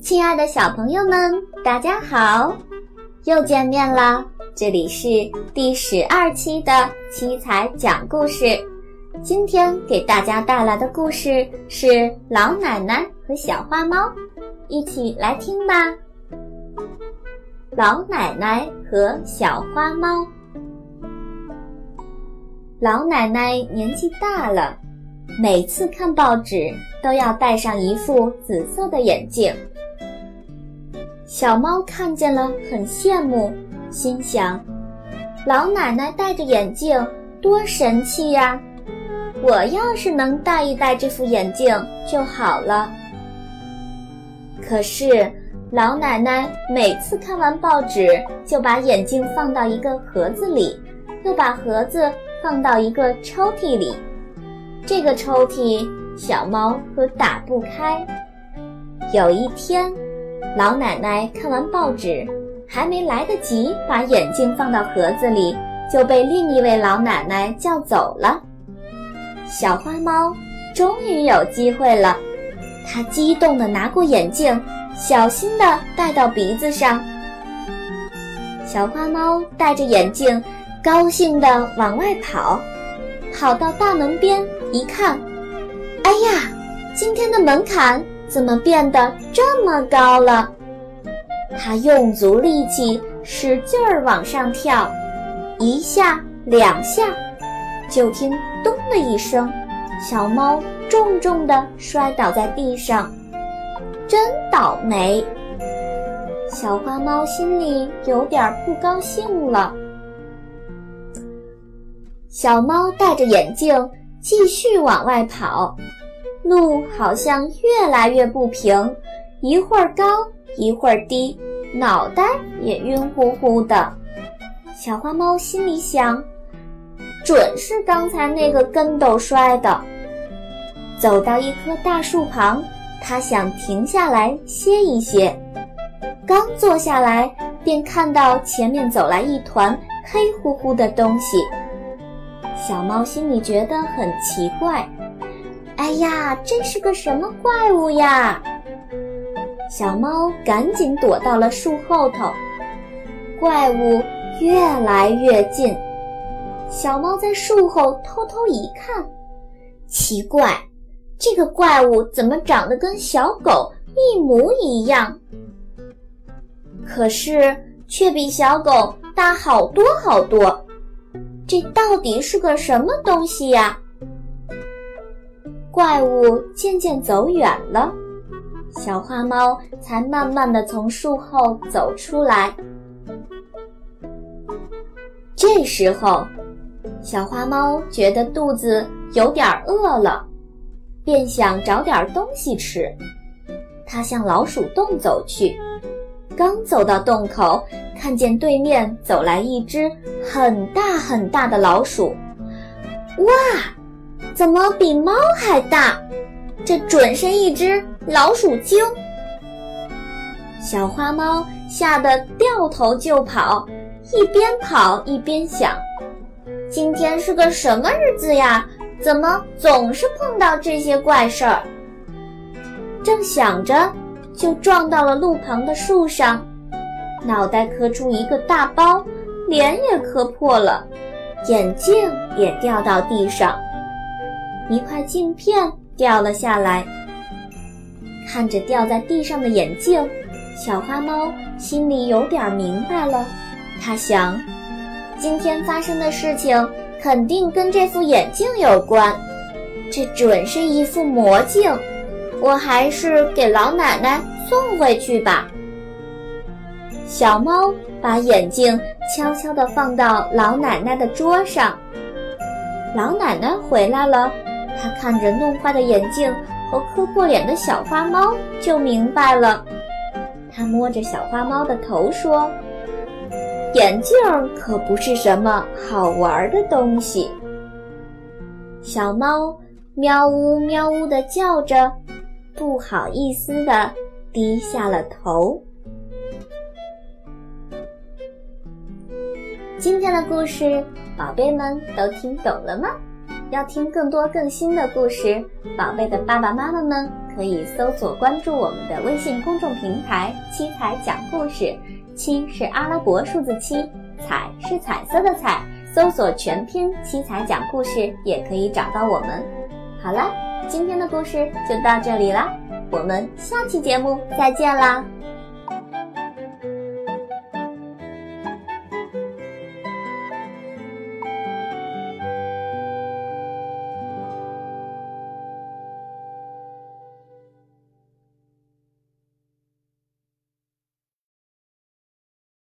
亲爱的小朋友们，大家好，又见面了。这里是第十二期的七彩讲故事。今天给大家带来的故事是《老奶奶和小花猫》，一起来听吧。老奶奶和小花猫。老奶奶年纪大了，每次看报纸都要戴上一副紫色的眼镜。小猫看见了，很羡慕，心想：“老奶奶戴着眼镜多神气呀！我要是能戴一戴这副眼镜就好了。”可是，老奶奶每次看完报纸，就把眼镜放到一个盒子里，又把盒子放到一个抽屉里。这个抽屉，小猫可打不开。有一天。老奶奶看完报纸，还没来得及把眼镜放到盒子里，就被另一位老奶奶叫走了。小花猫终于有机会了，它激动地拿过眼镜，小心地戴到鼻子上。小花猫戴着眼镜，高兴地往外跑，跑到大门边一看，哎呀，今天的门槛！怎么变得这么高了？他用足力气，使劲儿往上跳，一下两下，就听“咚”的一声，小猫重重地摔倒在地上，真倒霉！小花猫心里有点不高兴了。小猫戴着眼镜，继续往外跑。路好像越来越不平，一会儿高一会儿低，脑袋也晕乎乎的。小花猫心里想：准是刚才那个跟斗摔的。走到一棵大树旁，它想停下来歇一歇。刚坐下来，便看到前面走来一团黑乎乎的东西。小猫心里觉得很奇怪。哎呀，这是个什么怪物呀！小猫赶紧躲到了树后头。怪物越来越近，小猫在树后偷偷一看，奇怪，这个怪物怎么长得跟小狗一模一样？可是却比小狗大好多好多。这到底是个什么东西呀？怪物渐渐走远了，小花猫才慢慢的从树后走出来。这时候，小花猫觉得肚子有点饿了，便想找点东西吃。它向老鼠洞走去，刚走到洞口，看见对面走来一只很大很大的老鼠，哇！怎么比猫还大？这准是一只老鼠精！小花猫吓得掉头就跑，一边跑一边想：今天是个什么日子呀？怎么总是碰到这些怪事儿？正想着，就撞到了路旁的树上，脑袋磕出一个大包，脸也磕破了，眼镜也掉到地上。一块镜片掉了下来，看着掉在地上的眼镜，小花猫心里有点明白了。它想，今天发生的事情肯定跟这副眼镜有关，这准是一副魔镜。我还是给老奶奶送回去吧。小猫把眼镜悄悄地放到老奶奶的桌上。老奶奶回来了。她看着弄坏的眼镜和磕破脸的小花猫，就明白了。她摸着小花猫的头说：“眼镜可不是什么好玩的东西。”小猫喵呜喵呜地叫着，不好意思地低下了头。今天的故事，宝贝们都听懂了吗？要听更多更新的故事，宝贝的爸爸妈妈们可以搜索关注我们的微信公众平台“七彩讲故事”，七是阿拉伯数字七，彩是彩色的彩。搜索全拼“七彩讲故事”也可以找到我们。好了，今天的故事就到这里啦，我们下期节目再见啦！